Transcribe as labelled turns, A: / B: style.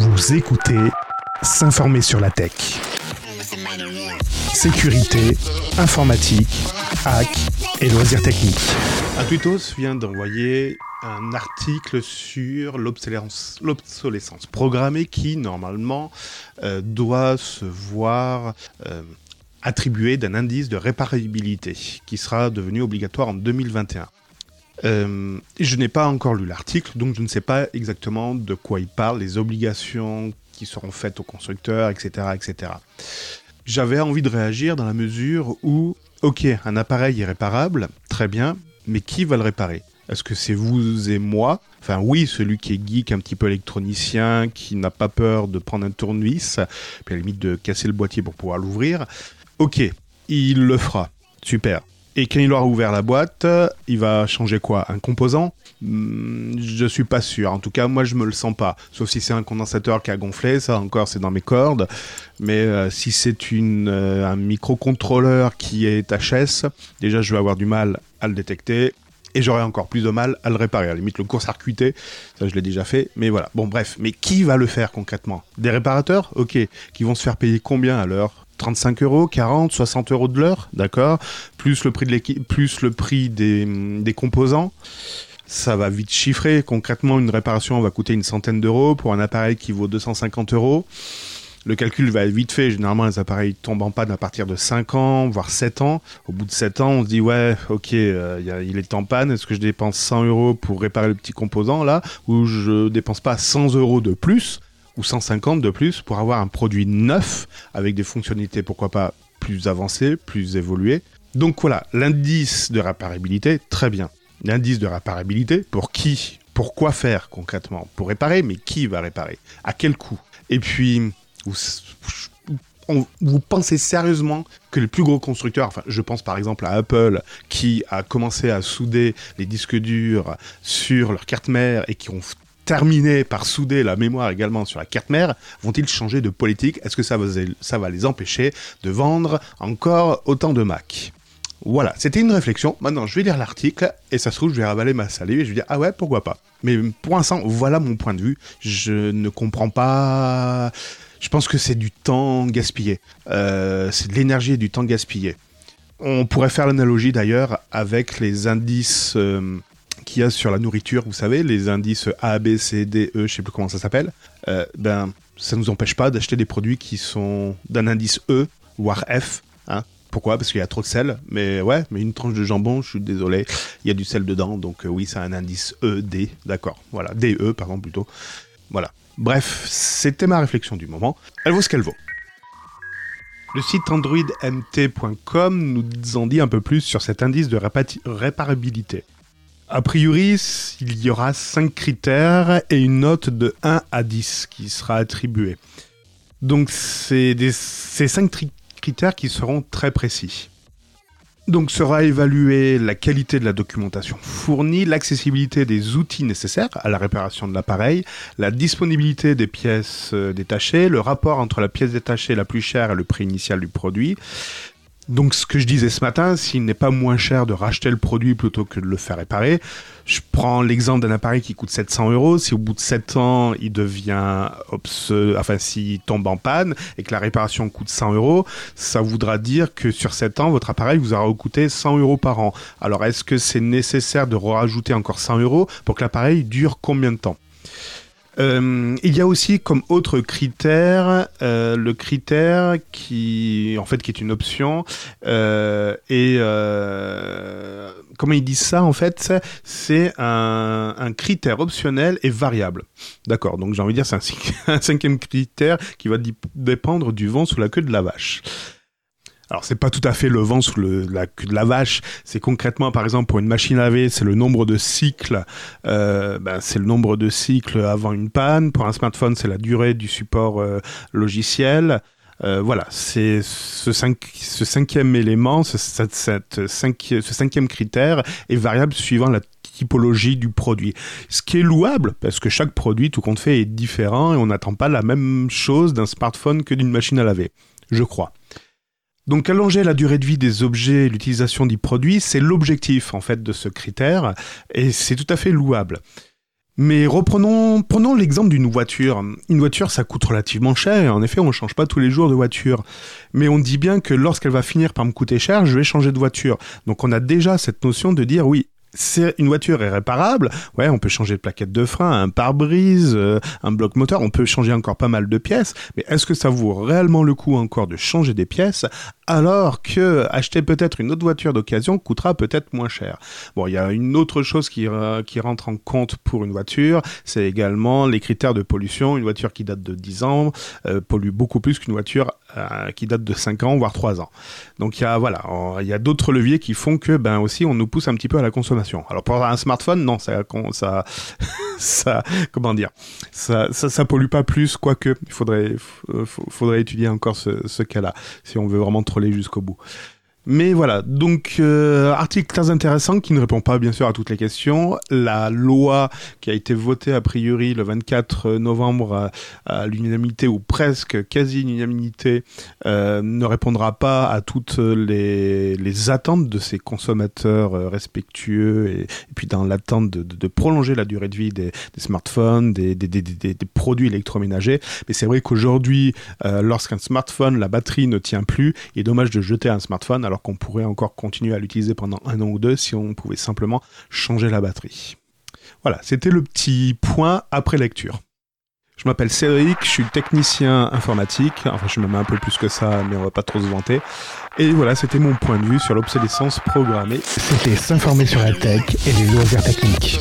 A: Vous écoutez S'informer sur la tech. Sécurité, informatique, hack et loisirs techniques. Un tweetos vient d'envoyer un article sur l'obsolescence programmée qui, normalement, euh, doit se voir euh, d'un indice de réparabilité qui sera devenu obligatoire en 2021. Euh, je n'ai pas encore lu l'article, donc je ne sais pas exactement de quoi il parle, les obligations qui seront faites aux constructeurs, etc. etc. J'avais envie de réagir dans la mesure où, ok, un appareil est réparable, très bien, mais qui va le réparer? Est-ce que c'est vous et moi? Enfin oui, celui qui est geek, un petit peu électronicien, qui n'a pas peur de prendre un tournevis, puis à la limite de casser le boîtier pour pouvoir l'ouvrir. Ok, il le fera. Super. Et quand il aura ouvert la boîte, il va changer quoi? Un composant? Hmm, Je suis pas sûr. En tout cas, moi, je me le sens pas. Sauf si c'est un condensateur qui a gonflé, ça encore, c'est dans mes cordes. Mais euh, si c'est euh, un microcontrôleur qui est HS, déjà, je vais avoir du mal à le détecter. Et j'aurai encore plus de mal à le réparer. À la limite, le court-circuité, ça je l'ai déjà fait. Mais voilà. Bon, bref. Mais qui va le faire concrètement? Des réparateurs? Ok. Qui vont se faire payer combien à l'heure? 35 euros, 40, 60 euros de l'heure, d'accord? Plus le prix, de plus le prix des, des composants ça va vite chiffrer. Concrètement, une réparation va coûter une centaine d'euros pour un appareil qui vaut 250 euros. Le calcul va être vite fait. Généralement, les appareils tombent en panne à partir de 5 ans, voire 7 ans. Au bout de 7 ans, on se dit, ouais, ok, euh, il est en panne. Est-ce que je dépense 100 euros pour réparer le petit composant là? Ou je dépense pas 100 euros de plus ou 150 de plus pour avoir un produit neuf avec des fonctionnalités, pourquoi pas, plus avancées, plus évoluées. Donc voilà, l'indice de réparabilité, très bien. L'indice de réparabilité, pour qui Pour faire concrètement? Pour réparer, mais qui va réparer? À quel coût? Et puis, vous, vous pensez sérieusement que les plus gros constructeurs, enfin je pense par exemple à Apple qui a commencé à souder les disques durs sur leur carte mère et qui ont terminer par souder la mémoire également sur la carte mère, vont-ils changer de politique? Est-ce que ça va, les empêcher de vendre encore autant de Mac? Voilà, c'était une réflexion. Maintenant, je vais lire l'article et ça se trouve, je vais ravaler ma salive et je vais dire ah ouais, pourquoi pas? Mais pour l'instant, voilà mon point de vue. Je ne comprends pas. Je pense que c'est du temps gaspillé. Euh, c'est de l'énergie et du temps gaspillé. On pourrait faire l'analogie d'ailleurs avec les indices euh, qu'il y a sur la nourriture, vous savez, les indices A, B, C, D, E, je sais plus comment ça s'appelle, euh, ben, ça nous empêche pas d'acheter des produits qui sont d'un indice E, voire F. Hein. Pourquoi? Parce qu'il y a trop de sel. Mais ouais, mais une tranche de jambon, je suis désolé, il y a du sel dedans, donc euh, oui, c'est un indice E, D, d'accord. Voilà, DE, pardon, plutôt. Voilà. Bref, c'était ma réflexion du moment. Elle vaut ce qu'elle vaut. Le site androidmt.com nous en dit un peu plus sur cet indice de réparabilité. A priori, il y aura 5 critères et une note de 1 à 10 qui sera attribuée. Donc c'est ces 5 critères qui seront très précis. Donc sera évaluée la qualité de la documentation fournie, l'accessibilité des outils nécessaires à la réparation de l'appareil, la disponibilité des pièces euh, détachées, le rapport entre la pièce détachée la plus chère et le prix initial du produit, donc ce que je disais ce matin, s'il n'est pas moins cher de racheter le produit plutôt que de le faire réparer, je prends l'exemple d'un appareil qui coûte 700 euros. Si au bout de 7 ans, il devient enfin s'il tombe en panne et que la réparation coûte 100 euros, ça voudra dire que sur 7 ans, votre appareil vous aura coûté 100 euros par an. Alors est-ce que c'est nécessaire de rajouter encore 100 euros pour que l'appareil dure combien de temps? Euh, il y a aussi comme autre critère euh, le critère qui en fait qui est une option euh, et comment ils disent ça en fait? C'est un, critère optionnel et variable. D'accord donc j'ai envie de dire c'est un, cinquième critère qui va dépendre du vent sous la queue de la vache alors c'est pas tout à fait le vent sous le, la queue de la vache, c'est concrètement par exemple pour une machine à laver, c'est le nombre de cycles, euh, ben, c'est le nombre de cycles avant une panne. Pour un smartphone, c'est la durée du support euh, logiciel. Euh, voilà, c'est ce, ce, cinquième élément, ce, cette, ce cinquième critère est variable suivant la typologie du produit. Ce qui est louable, parce que chaque produit, tout compte fait, est différent et on n'attend pas la même chose d'un smartphone que d'une machine à laver, je crois. Donc allonger la durée de vie des objets et l'utilisation des produits, c'est l'objectif en fait de ce critère et c'est tout à fait louable. Mais reprenons, prenons l'exemple d'une voiture. Une voiture, ça coûte relativement cher, et en effet, on ne change pas tous les jours de voiture. Mais on dit bien que lorsqu'elle va finir par me coûter cher, je vais changer de voiture. Donc on a déjà cette notion de dire oui, c'est une voiture est réparable. Ouais, on peut changer de plaquette de frein, un pare-brise, euh, un bloc moteur. On peut changer encore pas mal de pièces. Mais est-ce que ça vaut réellement le coup encore de changer des pièces alors que acheter peut-être une autre voiture d'occasion coûtera peut-être moins cher? Bon, il y a une autre chose qui, euh, rentre en compte pour une voiture, c'est également les critères de pollution. Une voiture qui date de 10 ans euh, pollue beaucoup plus qu'une voiture qui date de 5 ans, voire 3 ans. Donc il y a, voilà, il y a d'autres leviers qui font que, ben aussi, on nous pousse un petit peu à la consommation. Alors pour un smartphone, non, ça, comment dire, ça, pollue pas plus, quoique, il faudrait, faudrait étudier encore ce, cas-là, si on veut vraiment trop jusqu'au bout. Mais voilà, donc euh, article très intéressant qui ne répond pas bien sûr à toutes les questions. La loi qui a été votée a priori le 24 novembre à, l'unanimité ou presque quasi unanimité euh, ne répondra pas à toutes les, attentes de ces consommateurs euh, respectueux et, puis dans l'attente de, prolonger la durée de vie des, smartphones, des, des, produits électroménagers. Mais c'est vrai qu'aujourd'hui, lorsqu'un smartphone, la batterie ne tient plus, il est dommage de jeter un smartphone qu'on pourrait encore continuer à l'utiliser pendant un an ou deux si on pouvait simplement changer la batterie. Voilà, c'était le petit point après lecture. Je m'appelle Cédric, je suis technicien informatique, enfin je suis même un peu plus que ça, mais on va pas trop se vanter. Et voilà, c'était mon point de vue sur l'obsolescence programmée.
B: C'était s'informer sur la tech et les loisirs techniques.